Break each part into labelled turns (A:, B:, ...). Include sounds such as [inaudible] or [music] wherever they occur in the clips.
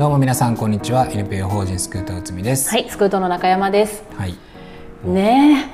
A: どうも皆さんこんにちは。NPO 法人スクート内海です。
B: はい、スクートの中山です。
A: はい。
B: ね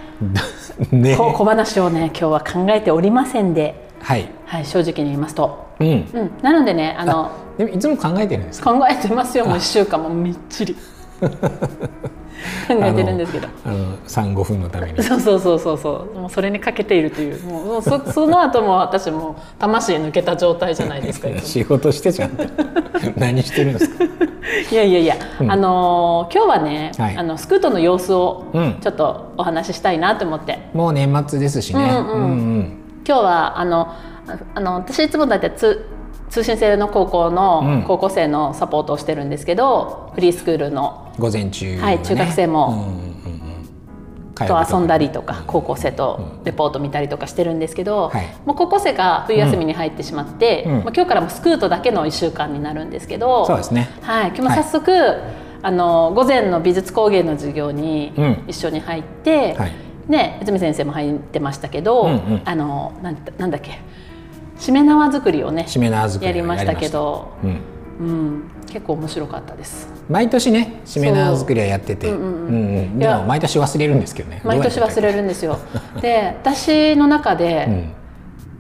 B: え、[laughs]
A: ね
B: こ小話をね、今日は考えておりませんで、
A: はい。
B: はい、正直に言いますと、
A: うん。
B: うん、なのでね、あの
A: でもいつも考えてるんですか？
B: 考えてますよ、もう一週間もみっちり [laughs] 考えてるんですけど。
A: あの三五分のために。
B: そうそうそうそうそう、もうそれにかけているという、[laughs] もうそその後も私も魂抜けた状態じゃないですか。
A: 仕事してじゃん [laughs] 何してるんですか？[laughs]
B: いやいやいや、
A: うん。
B: あのー今日はね、
A: はい。
B: あのスクートの様子を
A: うん。
B: ちょっとお話ししたいなと思って。
A: もう年末ですしね。
B: うんうん
A: うん。
B: 今日はあのああの私いつもだいたい通通信制の高校
A: うん。
B: の高校生のサポートをしてるんですけど、フリースクールの
A: 午前中はね、
B: はい中学生も
A: うんうんうんうん。
B: と遊んだりとか高校生とレポート見たりとかしてるんですけど、
A: はい。
B: もう高校生が冬休みに入ってしまって、
A: うん。
B: まあ、今日からもうスクートだけの1週間になるんですけど
A: そうですね。
B: はい、今日も早速、あの午前の美術工芸の授業に
A: うん。
B: 一緒に入って、
A: はい。
B: ね、内海先生も入ってましたけど、
A: うんうん。
B: あのなんなんだっけしめ縄作りをね
A: しめ縄作りを
B: やりましたけど、
A: やりまし
B: うん、結構面白かったです。
A: 毎年ねしめ縄作りはやってて。
B: そう。うんうんうん。
A: うんうん。
B: いや。
A: でも毎年忘れるんですけどね。
B: 毎年忘れ
A: る
B: るんですよ。で私の中で、
A: うん。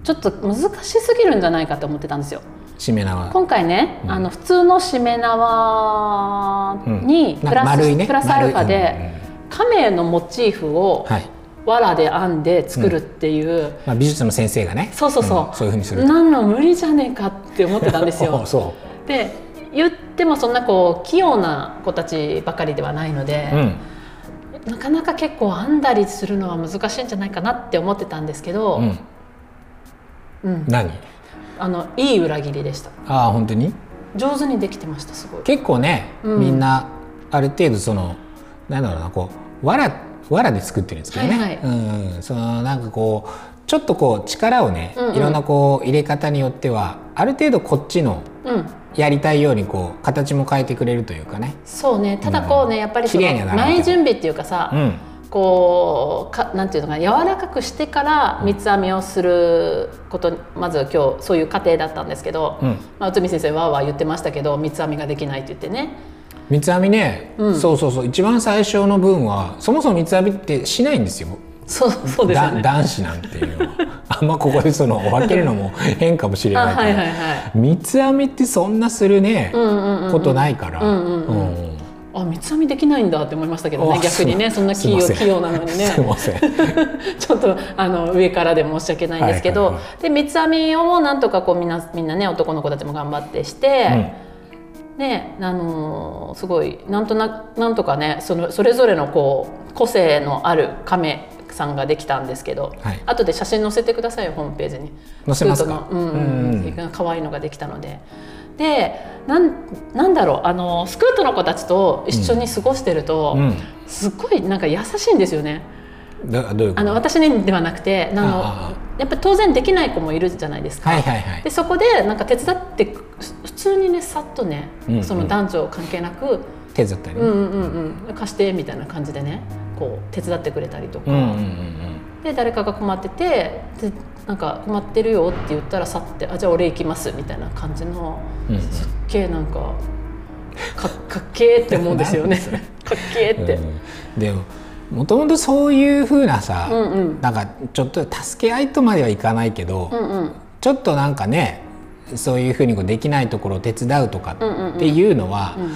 B: ちょっと難しすぎるんじゃないかと思ってたんですよ。
A: しめ縄。
B: 今回ね、
A: うん。
B: あの普通のしめ縄に
A: うん。
B: プラス,、
A: 丸いね。
B: プラスアルファで、亀のモチーフを
A: はい。
B: 藁で編んで作るっていう、
A: まあ、美術の先生がね。
B: そうそうそう、
A: ん。そういうふうにすると。
B: なんの無理じゃねえかって思ってたんですよ。[laughs]
A: そ
B: で言ってもそんなこう器用な子たちばかりではないので
A: う、うん。
B: なかなか結構編んだりするのは難しいんじゃないかなって思ってたんですけど、
A: うん。
B: うん。
A: 何？
B: あのいい裏切りでした。
A: ああ本当に？
B: 上手にできてましたすごい。
A: 結構ね、
B: うん。
A: みんなある程度そのなんだろうなこう藁藁で作ってるんですけどね、
B: はいはい。
A: うんうん。そのなんかこうちょっとこう力をね、
B: うんうん。
A: いろんなこう入れ方によってはある程度こっちの
B: うん
A: やりたいようにこう形も変えてくれるというかね、
B: そうね。ただこうね、
A: うん。
B: やっぱりその前準備っていうかさ、
A: うん、
B: こうかなんていうのかな柔らかくしてから三つ編みをすることにまず今日そういう過程だったんですけど、
A: うん。
B: まあ、内海先生わーわー言ってましたけど三つ編みができないって言ってね。
A: 三つ編みね、
B: うん。
A: そうそうそう。一番最初の分はそもそも三つ編みってしないんですよ
B: そうそうですよね。
A: だ男子なんていう。のはあんまここでその分けるのも変かもしれ
B: あ
A: ないけど、
B: はいはいはい。
A: 三つ編みってそんなするね、
B: うんうんうんうん。
A: ことないから、
B: うんうんうん。
A: うん。
B: あ三つ編みできないんだって思いましたけどね
A: あ
B: 逆にね
A: す
B: そんな器用器用なのにね。
A: すいません。[laughs]
B: ちょっとあの上からで申し訳ないんですけど、
A: はいはいは
B: で三つ編みをなんとかこうみんなみんなね男の子たちも頑張ってして、ねあのーすごいなんとななんとかねそのそれぞれのこう個性のある亀さんができたんですけど、
A: はい。
B: 後で写真載せてくださいよホームページに。
A: 載せますか？
B: スクートの。うん
A: うん。
B: うん可愛いのができたので。でなんなんだろうあのスクートの子たちと一緒に過ごしてると、
A: うん。
B: すっごいなんか優しいんですよね。
A: ういう
B: あの私にではなくてあのやっぱり当然できない子もいるじゃないですか。
A: はいはいはい。
B: でそこでなんか手伝って普通にねさっとね、
A: うんうん。
B: その男女関係なく
A: 手伝ったり？
B: うんうんうん。貸してみたいな感じでねこう手伝ってくれたりとか、で誰かが困っててでなんか困ってるよって言ったらさってあじゃあ俺行きますみたいな感じの
A: うんうん。
B: すっげえなんかかかっけーって思うんですよね。[laughs] かっけーって。
A: うん。でももともとそういうふうなさ、
B: うんうん。
A: なんかちょっと助け合いとまではいかないけど、
B: うんうん。
A: ちょっとなんかねそういうふうにこうできないところを手伝うとかっていうのは、
B: うん。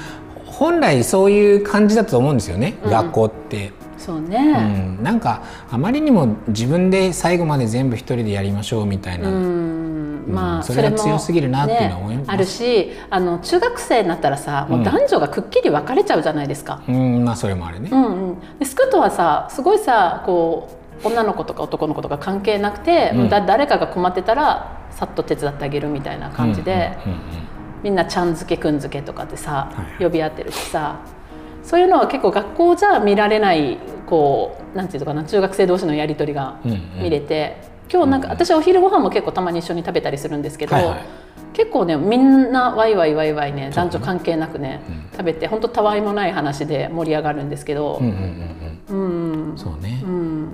A: 本来そういう感じだと思うんですよね、
B: うん。
A: 学校って。
B: そう
A: う
B: ね、
A: ん、なんかあまりにも自分で最後まで全部一人でやりましょうみたいな、
B: うん。まあ
A: それが強すぎるなっていうのは思います。
B: ねあるしあの中学生になったらさもう男女がくっきり分かれちゃうじゃないですか。
A: うん。まあそれもあるね。
B: うんうん、でスクートはさすごいさこう女の子とか男の子とか関係なくて、
A: うん。
B: だ誰かが困ってたらさっと手伝ってあげるみたいな感じで、
A: うんうんうん
B: みんなちゃん付けくん付けとかってさ、
A: はい。
B: 呼び合ってるしさ。そういうのは結構学校じゃ見られないこうなんていうのかな中学生同士のやり取りが
A: うんうん。
B: 見れて、今日なんか私お昼ご飯も結構たまに一緒に食べたりするんですけど、
A: はいはい。
B: 結構ねみんなワイワイワイワイね男女関係なくね、
A: うん。
B: 食べて本当たわいもない話で盛り上がるんですけど。
A: うん、うんうん
B: うん。
A: うん。そうね。
B: う、ん。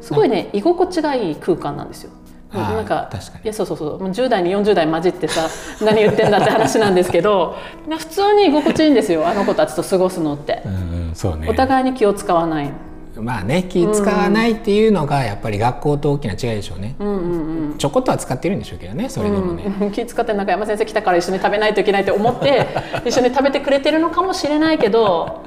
B: すごいね居心地がいい空間なんですよ。なんか
A: 確かに。
B: いやそうそうそう。もう10代に40代混じってさ [laughs] 何言ってんだって話なんですけど普通に居心地いいんですよあの子たちと過ごすのって、
A: うんうんそうね。
B: お互いに気を使わない、
A: まあね気使わないっていうのがやっぱり学校と大きな違いでしょうね、
B: うんうん
A: ちょこっとは使ってるんでしょうけどねそれでもね、
B: うん、気使って中山先生来たから一緒に食べないといけないって思って [laughs] 一緒に食べてくれてるのかもしれないけど、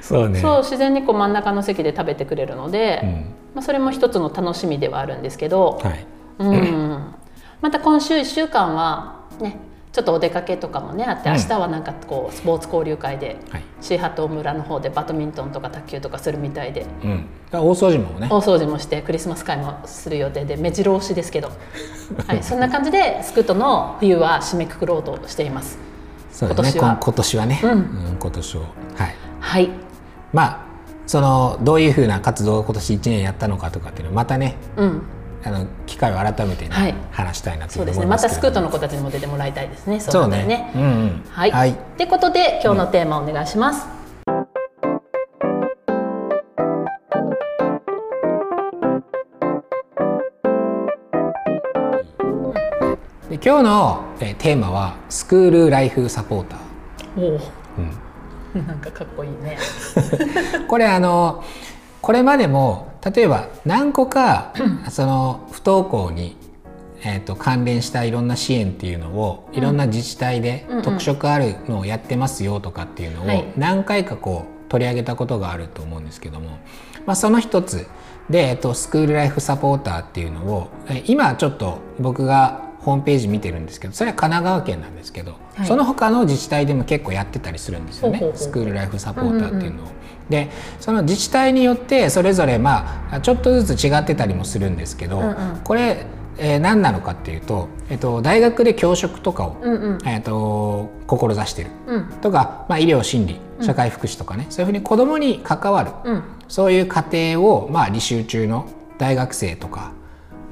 A: そうね。
B: そう自然にこう真ん中の席で食べてくれるので、
A: うん。
B: まあ、それも一つの楽しみではあるんですけど、
A: はい
B: うん、また今週1週間はねちょっとお出かけとかもねあって
A: うん。
B: 明日はなんかこうスポーツ交流会で
A: はい。
B: シーハト村の方でバドミントンとか卓球とかするみたいで。
A: うん、大掃除もね。
B: 大掃除もしてクリスマス会もする予定で目白押しですけど、[laughs] はい、そんな感じでスクートの冬は締めくくろうとしています。
A: そうですね。
B: 今年は。
A: 今今年はね、
B: うん。
A: うん今年を。はい。
B: はい、
A: まあそのどういうふうな活動を今年1年やったのかとかっていうのをまたね
B: うん、
A: あの機会を改めてね、
B: はい。
A: 話したいなと
B: そう
A: 思い
B: ですね。ますたスクートの子たちにも出てもらいたいですね。
A: そう
B: なったら
A: ね。うんうん。
B: はい、
A: はい。
B: ってことで今日のテーマお願いします。
A: で今日の、えーテーマはスクールライフサポーター。
B: おお、[laughs] なんかかっこいいね。[laughs]
A: これあのこれまでも例えば何個かその不登校に、えー、と関連したいろんな支援っていうのをいろんな自治体で特色あるのをやってますよとかっていうのを
B: はい。
A: 何回かこう取り上げたことがあると思うんですけども、まあ、その一つで、えっと、スクールライフサポーターっていうのをえ今ちょっと僕がホームページ見てるんですけどそれは神奈川県なんですけど、
B: はい。
A: その他の自治体でも結構やってたりするんですよね。スクールライフサポーターっていうのを。でその自治体によってそれぞれまあちょっとずつ違ってたりもするんですけど、
B: うんうん。
A: これ、えー何なのかっていうと、えっと、大学で教職とかを、
B: うんうん。
A: えっと、志してる。
B: うん。
A: とか、まあ、医療心理社会福祉とかね、そういうふうに子どもに関わる。
B: うん。
A: そういう過程を、まあ、履修中の大学生とか、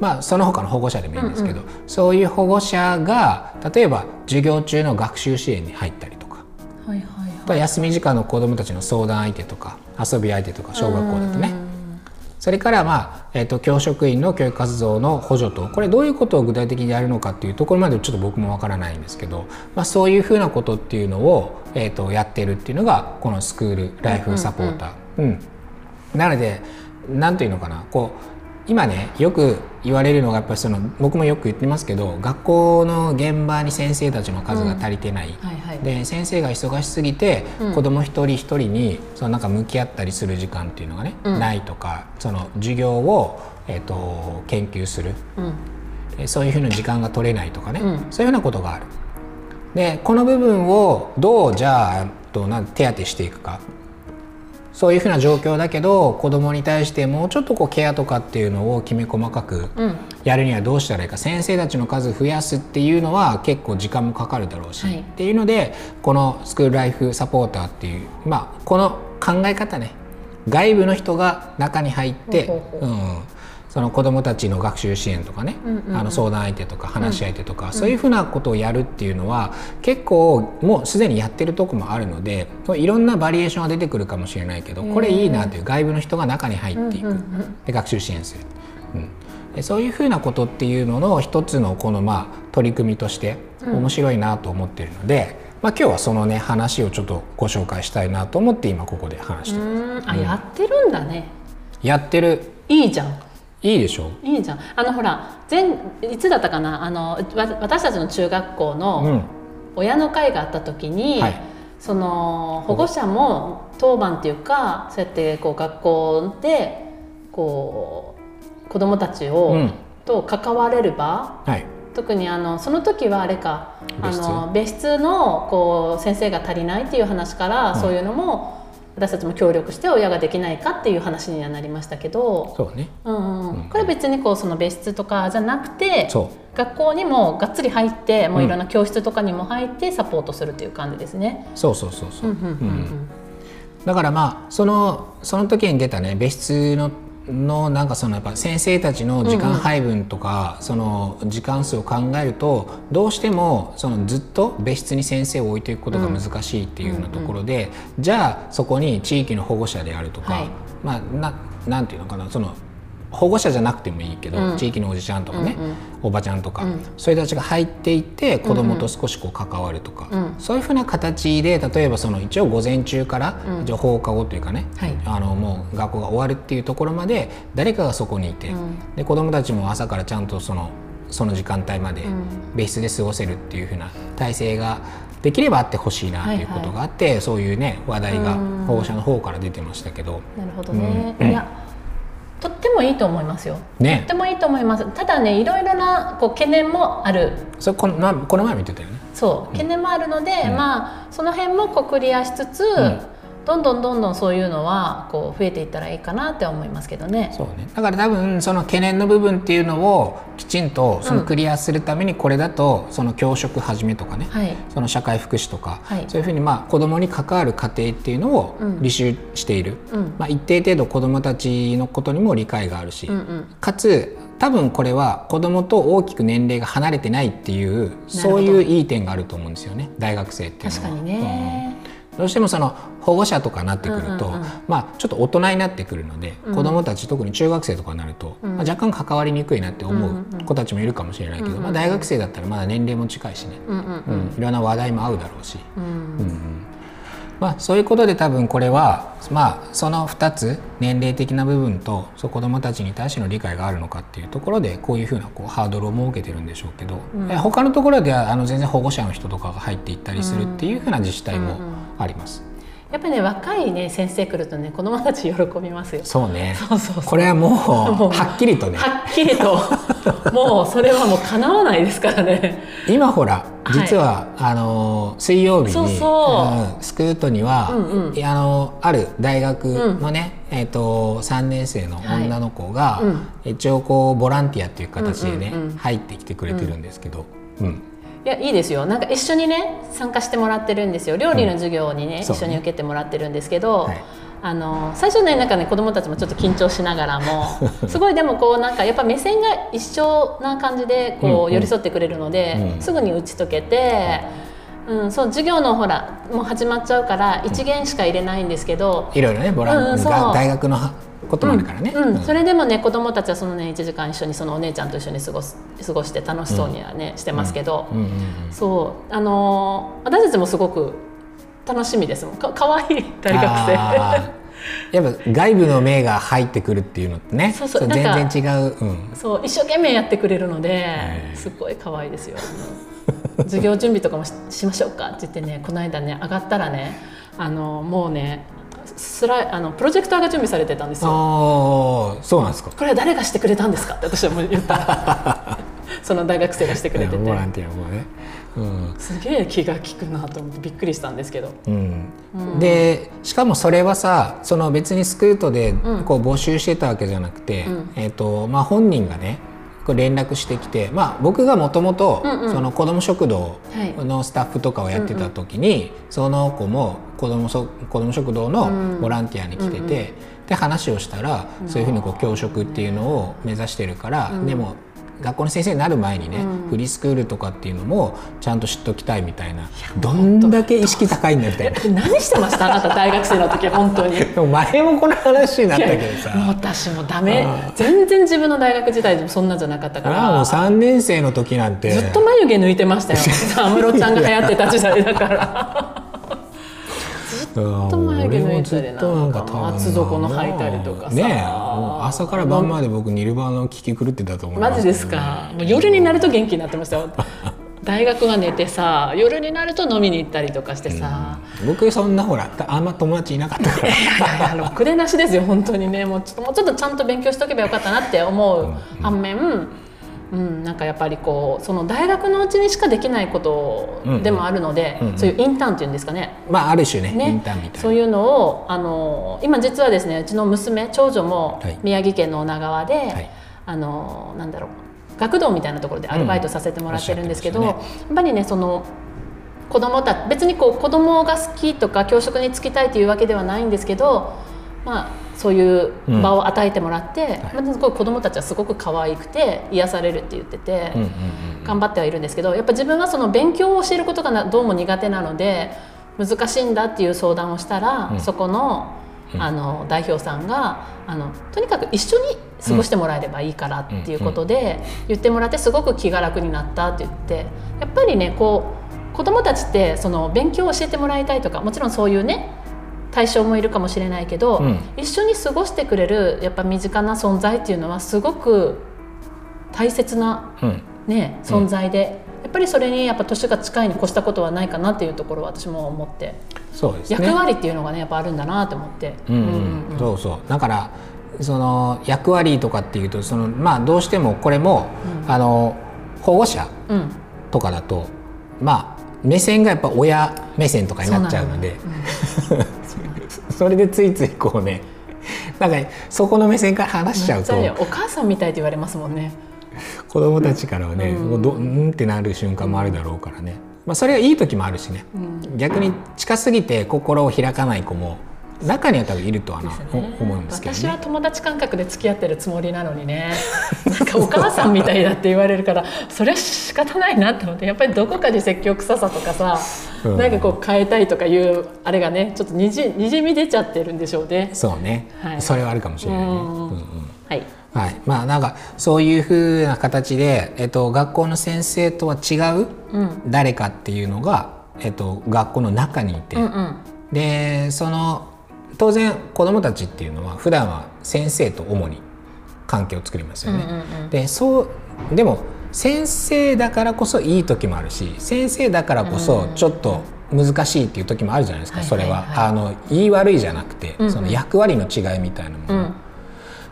A: まあ、その他の保護者でもいいんですけど、そういう保護者が例えば授業中の学習支援に入ったりとか。
B: はいはい
A: あとは休み時間の子どもたちの相談相手とか遊び相手とか小学校だとね。それから、まあえー、と教職員の教育活動の補助とこれどういうことを具体的にやるのかっていうところまでちょっと僕もわからないんですけど、まあ、そういうふうなことっていうのを、えー、とやってるっていうのがこのスクールライフサポーター。うんなので何というのかな。こう今ねよく言われるのがやっぱりその僕もよく言ってますけど学校の現場に先生たちの数が足りてない、
B: はいはい。
A: で先生が忙しすぎて、
B: うん。
A: 子ども一人一人にそのなんか向き合ったりする時間っていうのがね、
B: うん。
A: ないとかその授業を、えー、と研究する。
B: うん。
A: えそういうふうな時間が取れないとかね、
B: うん。
A: そういうふうなことがある。でこの部分をどうじゃあとなん手当てしていくかそういうふうな状況だけど子どもに対してもうちょっとこうケアとかっていうのをきめ細かく
B: うん。
A: やるにはどうしたらいいか先生たちの数増やすっていうのは結構時間もかかるだろうし、
B: はい。
A: っていうのでこのスクールライフサポーターっていうまあこの考え方ね。外部の人が中に入って、
B: う
A: ん、その子どもたちの学習支援とかね、あの相談相手とか話し相手とか、そういうふうなことをやるっていうのは結構もうすでにやってるとこもあるのでいろんなバリエーションが出てくるかもしれないけどこれいいなという外部の人が中に入っていく、で学習支援する、うん、でそういうふうなことっていうのの一つのこのまあ取り組みとして面白いなと思ってるので、まあ、今日はそのね話をちょっとご紹介したいなと思って今ここで話してる、
B: うん。あやってるんだね。
A: やってる。
B: いいじゃん
A: いいでしょ？
B: いいじゃん。あのほら前いつだったかな？あのわ私たちの中学校
A: う
B: の
A: ん。
B: 親の会があった時に、
A: はい。
B: その保護者も当番っていうかそうやってこう学校でこう子どもたちを、
A: うん。
B: と関われる場？
A: はい。
B: 特にあのその時はあれかあ
A: 別室。
B: の別室のこう先生が足りないっていう話から、
A: うん。
B: そういうのも私たちも協力して親ができないかっていう話にはなりましたけど、
A: そうね。
B: うんうん。
A: うん。
B: これ別にこうその別室とかじゃなくて
A: そ
B: 学校にもがっつり入ってもういろんな教室とかにも入ってサポートするっていう感じですね。
A: うそうそうそう。そう、
B: うん。うんうん。
A: だからまあそのその時に出たね別室ののなんかそのやっぱ先生たちの時間配分とか、その時間数を考えるとどうしてもそのずっと別室に先生を置いていくことが難しいっていうようなところで、じゃあそこに地域の保護者であるとか、
B: はい。
A: まあななんていうのかなその保護者じゃなくてもいいけど、
B: うん。
A: 地域のおじちゃんとかね、
B: うんうん。
A: おばちゃんとか、
B: うん。
A: そういう人たちが入っていって子供と少しこう関わるとか、
B: うん
A: そういうふうな形で例えばその一応午前中から、
B: うん。
A: 一応放課後というかね、
B: はい。
A: あのもう学校が終わるっていうところまで誰かがそこにいて、
B: うん。
A: で子供たちも朝からちゃんとそのその時間帯まで
B: うん。
A: 別室で過ごせるっていうふうな体制ができればあってほしいなっていうことがあって、そういうね話題が
B: うん。
A: 保護者の方から出てましたけど。
B: なるほどね、
A: うん。
B: いやとってもいいと思いますよ。
A: ね。
B: とってもいいと思います。ただねいろいろなこう懸念もある。
A: それこの,、まあ、この前も言ってたよね。
B: そう懸念もあるので、
A: うん。
B: まあその辺もこうクリアしつつ、
A: ん
B: どんどんどんどんそういうのはこう増えていったらいいかなって思いますけどね。
A: そうね、だから多分その懸念の部分っていうのをきちんとそのクリアするためにこれだとその教職始めとかね、
B: はい。
A: その社会福祉とか、
B: はい。
A: そういうふうにまあ子どもに関わる過程っていうのを
B: うん
A: 履修している、
B: うん。
A: まあ、一定程度子どもたちのことにも理解があるし、
B: うんうん。
A: かつ多分これは子どもと大きく年齢が離れてないっていうそういういい点があると思うんですよね。大学生っていうのは。
B: 確かにね、
A: うんどうしてもその保護者とかになってくると、
B: うんうんうん。
A: まあ、ちょっと大人になってくるので、
B: うん。
A: 子どもたち特に中学生とかになると、
B: うん。
A: まあ、若干関わりにくいなって思
B: う
A: 子たちもいるかもしれないけど、
B: うんうん
A: まあ、大学生だったらまだ年齢も近いしね、
B: うんうん
A: うん。いろんな話題も合うだろうし、
B: うん
A: まあ、そういうことで多分これは、まあ、その2つ年齢的な部分とそう子どもたちに対しての理解があるのかっていうところでこういうふうなこうハードルを設けてるんでしょうけど、
B: うん
A: え他のところではあの全然保護者の人とかが入っていったりするっていうふうな自治体も
B: うんうん
A: あります。
B: やっぱりね若いね先生来るとね子供たち喜びますよ。
A: そうね。
B: そうそう
A: これはもう
B: もう
A: はっきりとね。
B: はっきりと。[laughs] もうそれはもう叶わないですからね。
A: 今ほら実は、あの水曜日に
B: そうそう。
A: うんスクートには、
B: うんうん。
A: あのある大学のね、えっと3年生の女の子が、
B: はいうん。
A: 一応こうボランティアっていう形でね、
B: うんうんうん。
A: 入ってきてくれてるんですけど、うん
B: いやいいですよ。なんか一緒にね参加してもらってるんですよ。料理の授業にね、
A: そうね。
B: 一緒に受けてもらってるんですけど、
A: はい。
B: あの最初ねなんかね子供たちもちょっと緊張しながらも [laughs] すごいでもこうなんかやっぱ目線が一緒な感じでこ
A: う
B: 寄り添ってくれるので、
A: うん。
B: すぐに打ち解けて、うん、そう授業のほらもう始まっちゃうから一限しか入れないんですけど、
A: いろいろねボラン、
B: うんそう。
A: が大学のこともあるからね。
B: うん。
A: うん。
B: それでもね子供たちはそのね1時間一緒にそのお姉ちゃんと一緒に過ごす過ごして楽しそうにはね、してますけど、そう。あのー私たちもすごく楽しみですもん。かかわいい大学生。
A: やっぱ外部の目が入ってくるっていうのってね。
B: そうそう。
A: 全然違う、うん、
B: そう一生懸命やってくれるのですっごい可愛いですよ。授業準備とかもししましょうかって言ってねこの間ね上がったらねあのもうねスライあのプロジェクターが準備されてたんですよ。
A: ああそうなんですか。
B: これは誰がしてくれたんですか？って私はもう言った。[laughs] その大学生がしてくれてて。
A: ボランティアもね、うん。
B: すげえ気が利くなと思ってびっくりしたんですけど。
A: うん。
B: うん。
A: でしかもそれはさその別にスクートで
B: うん。
A: こう募集してたわけじゃなくて、
B: うん。
A: えーとまあ、本人がねこう連絡してきて、まあ、僕がもともと子ども食堂
B: はい。
A: のスタッフとかをやってた時に、その子も子ども食堂のボランティアに来てて、
B: うんうん。
A: で話をしたら、そういうふうにこう教職っていうのを目指してるから、
B: うん。
A: でも学校の先生になる前にね、
B: うん。
A: フリースクールとかっていうのもちゃんと知っときたいみたいな。どんだけ意識高いんだみたいな。
B: 何してました？あなた大学生の時本当に。
A: でも前もこの話になったけどさ。
B: 私もダメ。
A: あ
B: 全然自分の大学時代でもそんなんじゃなかったか
A: ああもう
B: ら
A: 3年生の時なんて。
B: ずっと眉毛抜いてましたよ。[laughs] 安室ちゃんが流行ってた時代だから。
A: ずっ
B: と眉毛抜いたりなんか厚底の履いたりとかさ
A: ねえもう朝から晩まで僕ニルバーナを聞き狂ってたと思います。
B: マジですか？もう夜になると元気になってましたよ。[laughs] 大学は寝てさ夜になると飲みに行ったりとかしてさ、
A: 僕そんなほらあんま友達いなかったから。
B: いやいやろくでなしですよ本当にね。もうちょっともうちょっとちゃんと勉強しとけばよかったなって思う。反面、うん、なんかやっぱりこうその大学のうちにしかできないことでもあるので、
A: うんうん。
B: そういうインターンっていうんですかね。
A: まあある種ねイ
B: ね
A: ンターンみたいな。
B: そういうのをあの今実はですねうちの娘長女も
A: はい。
B: 宮城県の女川で、
A: はい。
B: あのなんだろう学童みたいなところでアルバイトさせてもらってるんですけど、
A: うん。おっ
B: やっぱりねその子供た別にこう子供が好きとか教職に就きたいというわけではないんですけど、まあ、そういう場を与えてもらって、まあ、すごい子供たちはすごく可愛くて癒されるって言ってて。
A: うんうんうん
B: 頑張ってはいるんですけどやっぱ自分はその勉強を教えることがなどうも苦手なので難しいんだっていう相談をしたら、
A: うん。
B: そこのあの代表さんがあのとにかく一緒に過ごしてもらえればいいからっていうことで言ってもらってすごく気が楽になったって言ってやっぱりねこう子どもたちってその勉強を教えてもらいたいとかもちろんそういうね対象もいるかもしれないけど、
A: うん。
B: 一緒に過ごしてくれるやっぱ身近な存在っていうのはすごく大切な、
A: うん。
B: ね、存在で、やっぱりそれにやっぱ年が近いに越したことはないかなっていうところは私も思って、
A: そうですね。
B: 役割っていうのがねやっぱあるんだなと思って。
A: うん。うんそうそう。だからその役割とかっていうとそのまあどうしてもこれも、あの保護者
B: うん。
A: とかだとまあ目線がやっぱ親目線とかになっちゃうので [laughs] それでついついこうねなんかそこの目線から話しちゃうと
B: お母さんみたいって言われますもんね。
A: 子供たちからはね、
B: うん
A: もうどうんってなる瞬間もあるだろうからね、まあ、それはいい時もあるしね、逆に近すぎて心を開かない子も中には多分いるとはな、お思うんですけどね。
B: 私は友達感覚で付き合ってるつもりなのにね。なんかお母さんみたいだって言われるからそれは仕方ないなって思ってやっぱりどこかで説教臭さとかさ、
A: うん。
B: なんかこう変えたいとかいうあれがねちょっとにじにじみ出ちゃってるんでしょうね。
A: そうね、
B: はい。
A: それはあるかもしれないね。
B: うん。
A: うんうん。
B: はい、
A: はい、まあなんかそういうふうな形で、えっと、学校の先生とは違う
B: うん。
A: 誰かっていうのが、えっと、学校の中にいて、
B: うんうん。
A: でその当然子どもたちっていうのは普段は先生と主に関係を作りますよね。
B: うんうんうん。
A: でそうでも先生だからこそいい時もあるし先生だからこそちょっと難しいっていう時もあるじゃないですか、
B: はい
A: それは、
B: はいは。い
A: あの言い悪いじゃなくて、
B: うんうん。
A: その役割の違いみたいなもの、
B: うん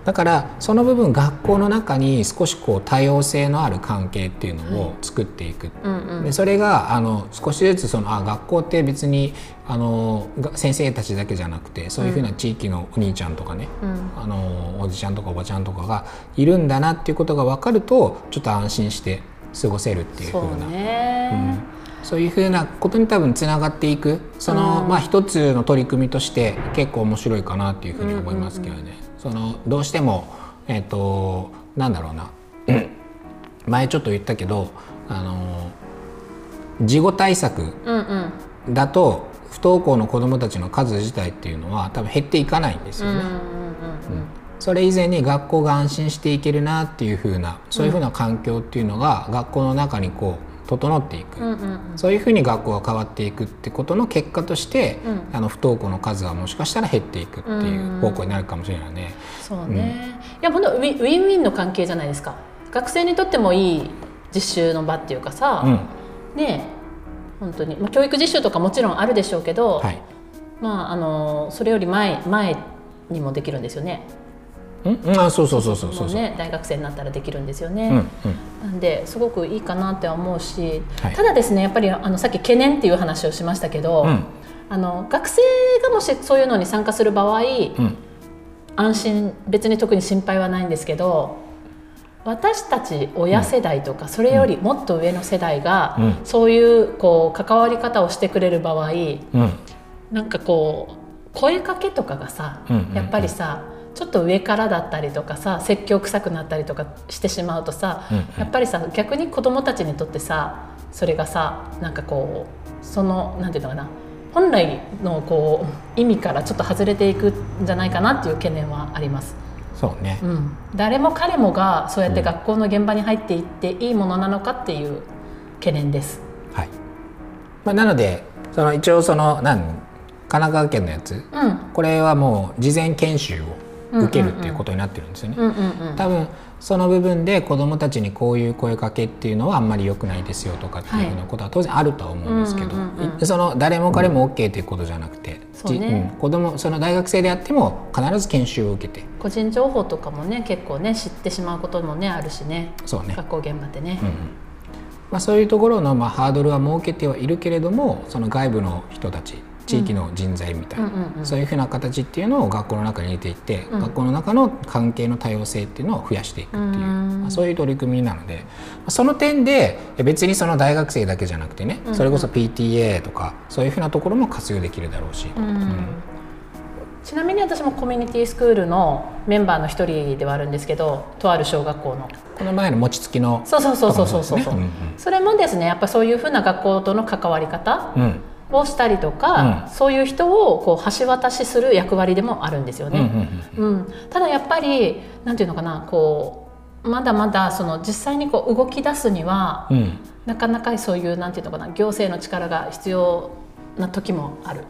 A: だからその部分学校の中に少しこう多様性のある関係っていうのを作っていく、
B: うんうん。
A: でそれがあの少しずつそのあ学校って別にあのが先生たちだけじゃなくてそういうふうな地域のお兄ちゃんとかね、
B: うん。
A: あのおじちゃんとかおばちゃんとかがいるんだなっていうことが分かるとちょっと安心して過ごせるっていうふ
B: そう
A: うな。
B: ね、
A: そういうふうなことに多分つながっていく。その、
B: うん。
A: まあ一つの取り組みとして結構面白いかなっていうふうに思いますけどね、そのどうしてもえっ、となんだろうな。前ちょっと言ったけどあの事後対策だと不登校の子どもたちの数自体っていうのは多分減っていかないんですよね。それ以前に学校が安心していけるなっていう風なそういう風な環境っていうのが学校の中にこう整っていく、
B: うんうんうん。
A: そういう風に学校が変わっていくってことの結果として、
B: うん。
A: あの不登校の数はもしかしたら減っていくっていう方向になるかもしれないね。
B: そうね、いや本当ウィンウィンウィンの関係じゃないですか。学生にとってもいい実習の場っていうかさ、
A: うん。
B: ねえ本当に、まあ、教育実習とかもちろんあるでしょうけど、
A: はい。
B: まああのそれより前前にもできるんですよね。
A: うん？うん、あそうそうそうそうそうそう、
B: もね大学生になったらできるんですよね。
A: うんうん。
B: なんですごくいいかなって思うし、
A: はい。
B: ただですねやっぱりあのさっき懸念っていう話をしましたけど、
A: うん。
B: あの学生がもしそういうのに参加する場合、
A: うん。
B: 安心別に特に心配はないんですけど私たち親世代とか、それよりもっと上の世代が、
A: うん。
B: そういうこう関わり方をしてくれる場合
A: うん。
B: なんかこう声かけとかがさ、やっぱりさちょっと上からだったりとかさ説教臭くなったりとかしてしまうとさ、
A: うんうん。
B: やっぱりさ逆に子どもたちにとってさそれがさなんかこうそのなんていうのかな本来のこう意味からちょっと外れていくんじゃないかなっていう懸念はあります。
A: そうね、
B: うん、誰も彼もがそうやって学校の現場に入っていっていいものなのかっていう懸念です。
A: はい。まあ、なのでその一応そのなん神奈川県のやつ。
B: うん、
A: これはもう事前研修を受けるっていうことになってるんですよね。
B: うん、うん、うん。
A: 多分その部分で子どもたちにこういう声かけっていうのはあんまり良くないですよとかっていうふうなことは当然あるとは思うんですけど、その誰も彼も OK ということじゃなくて、
B: そうね。
A: じん。子供その大学生であっても必ず研修を受けて。
B: 個人情報とかもね結構ね知ってしまうこともねあるしね。
A: そうね、
B: 学校現場ってね。
A: うん。うん。まあ、そういうところのまあハードルは設けてはいるけれどもその外部の人たち地域の人材みたいな、
B: うんうんうん。
A: そういうふうな形っていうのを学校の中に入れていって、
B: うん。
A: 学校の中の関係の多様性っていうのを増やしていくっていう、
B: うん。
A: まあそういう取り組みなのでまあその点で別にその大学生だけじゃなくてね、
B: うんうん。
A: それこそ PTA とかそういうふうなところも活用できるだろうし、
B: うんちなみに私もコミュニティスクールのメンバーの一人ではあるんですけどとある小学校の。
A: この前の餅つきの
B: そうそうそうそうそうそう、
A: うですね。
B: それもですねやっぱそういうふうな学校との関わり方
A: うんうん
B: をしたりとか、
A: うん。
B: そういう人をこう橋渡しする役割でもあるんですよ
A: うんうん
B: ね。うん。ただやっぱりなんていうのかなこうまだまだその実際にこう動き出すには、なかなかそういうなんていうのかな行政の力が必要な時もある。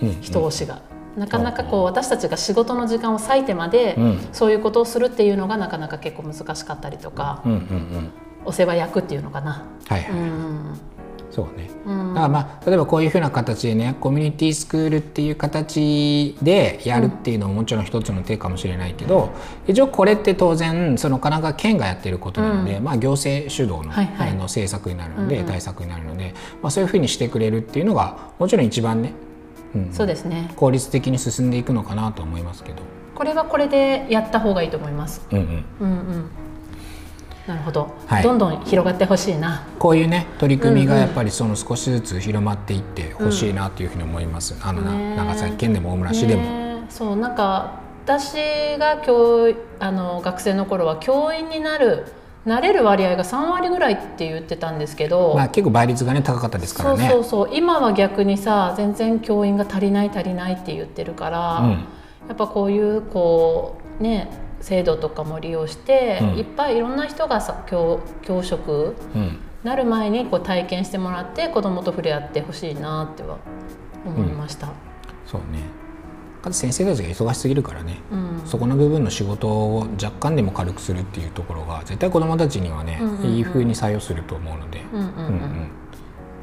A: うん
B: 人押しが。なかなかこう私たちが仕事の時間を割いてまで、
A: うん。
B: そういうことをするっていうのがなかなか結構難しかったりとか、
A: うんうんうん。
B: お世話役っていうのかな。
A: はいはい、
B: うん
A: そうね。
B: うん。
A: だからまあ例えばこういうふうな形でねコミュニティスクールっていう形でやるっていうのももちろん一つの手かもしれないけど、一応これって当然その神奈川県がやってることなので、
B: う
A: まあ、行政主導の,、
B: はいはい。
A: あの政策になるので、
B: うんうん。
A: 対策になるので、まあ、そういうふうにしてくれるっていうのがもちろん一番ね、うん。
B: そうですね。
A: 効率的に進んでいくのかなと思いますけど。
B: これはこれでやった方がいいと思います。
A: うんうん。
B: うんうんなるほど、
A: はい。
B: どんどん広がってほしいな。
A: こういうね取り組みがやっぱりその少しずつ広まっていってほしいなというふうに思います。あのな
B: ね
A: 長崎県でも大村市でも。
B: ねそうなんか私が教あの学生の頃は教員になるなれる割合が3割ぐらいって言ってたんですけど、
A: まあ結構倍率がね高かったですからね。
B: そうそうそう。今は逆にさ全然教員が足りない足りないって言ってるから、
A: うん。
B: やっぱこういうこうね制度とかも利用して、
A: うん。
B: いっぱいいろんな人がさ教教職
A: うん。
B: なる前にこう体験してもらって子供と触れ合ってほしいなっては思いました。
A: そうね。かつ先生たちが忙しすぎるからね、
B: うん。
A: そこの部分の仕事を若干でも軽くするっていうところが絶対子どもたちにはね、
B: うんうんうん。
A: いい風に作用すると思うので、
B: うんうんうん。
A: うんうん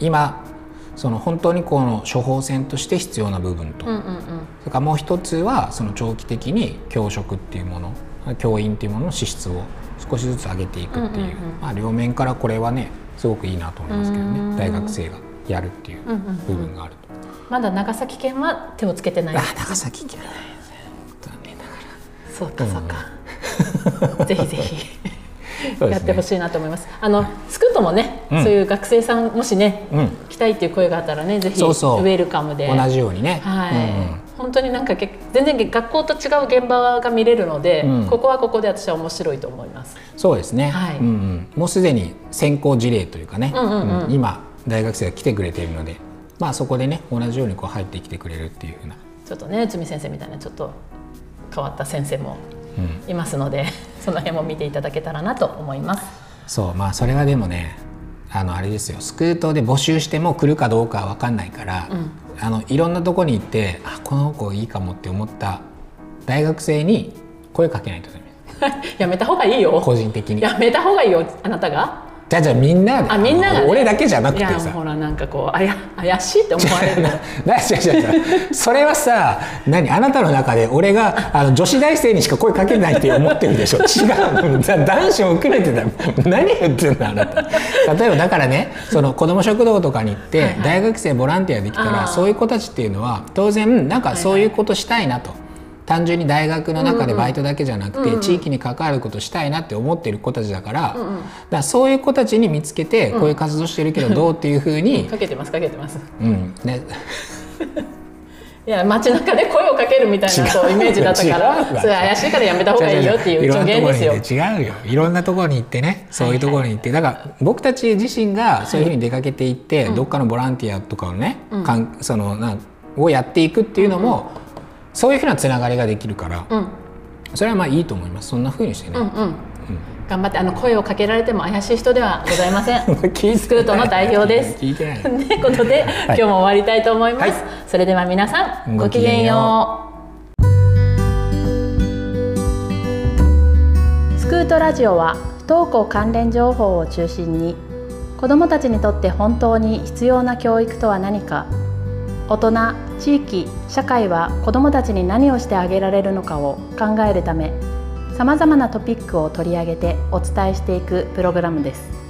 A: 今その本当にこの処方箋として必要な部分と、
B: うんうん。
A: それからもう一つはその長期的に教職っていうもの教員っていうものの資質を少しずつ上げていくっていう,、まあ、両面からこれはねすごくいいなと思いますけど
B: うん
A: ね大学生がやるっていう部分があると。
B: まだ長崎県は手をつけてない。
A: あ長崎県
B: そうかそうか、ぜひぜひ。[laughs]
A: ね。
B: やってほしいなと思います。あのスクートもね、
A: うん。
B: そういう学生さんもしね、
A: うん。
B: 来たいっていう声があったらねぜひ
A: そうそう。
B: ウェルカムで。
A: ら同じようにね。
B: はい、
A: うんうん
B: 本当になんかけ全然学校と違う現場が見れるので、
A: うん。
B: ここはここで私は面白いと思います。
A: そうですね、
B: はい。
A: うんうん、もうすでに先行事例というかね、
B: うんうんうん。
A: うん。今大学生が来てくれているので、まあ、そこでね同じようにこう入ってきてくれるっていうふうな、
B: ちょっとね内海先生みたいなちょっと変わった先生も
A: うん、
B: いますので [laughs] その辺も見ていただけたらなと思います。
A: そうまあそれはでもねあのあれですよ。スクートで募集しても来るかどうかは分かんないから、
B: うん
A: あのいろんなとこに行ってあこの子いいかもって思った大学生に声かけないとダメ [laughs]
B: やめた方がいいよ。
A: 個人的に。
B: やめた方がいいよあなたが。
A: じゃあじゃあみんなで
B: あみんながね
A: 俺だけじゃなくてさ
B: ほらなんかこうあや怪しいって思われるの。
A: な違う違う違うそれはさ何あなたの中で俺があの女子大生にしか声かけないって思ってるでしょ違うだ男子も含めてだ何言ってんのあなた例えばだからねその子ども食堂とかに行って、
B: はいはい
A: 大学生ボランティアできたらそういう子たちっていうのは当然なんかそういうことしたいなと。単純に大学の中でバイトだけじゃなくて、
B: うんうん。
A: 地域に関わることしたいなって思ってる子たちだから,、
B: うんうん。
A: だからそういう子たちに見つけてこういう活動してるけどどうっていうふうに、
B: かけてますかけてます。
A: うん。ね、[laughs]
B: いや街中で声をかけるみたいなこう。イメージだったから
A: わ。
B: それ怪しいからやめた方がいいよっていう助言ですよ。
A: 違うよ。いろんなところに行ってね。そういうところに行って、だから僕たち自身がそういうふうに出かけていって、どっかのボランティアとかをね、
B: うん。
A: かんそのなんをやっていくっていうのも、そういうふうなつながりができるから、
B: うん
A: それはまあいいと思いますそんなふうにしてね、
B: うんうん。頑張ってあの声をかけられても怪しい人ではございません。
A: 聞いてない
B: スクートの代表です。
A: 聞いてない
B: という [laughs] ことで、今日も終わりたいと思います。
A: はい
B: それでは皆さんごきげんよう。スクートラジオは不登校関連情報を中心に子どもたちにとって本当に必要な教育とは何か大人地域社会は子どもたちに何をしてあげられるのかを考えるためさまざまなトピックを取り上げてお伝えしていくプログラムです。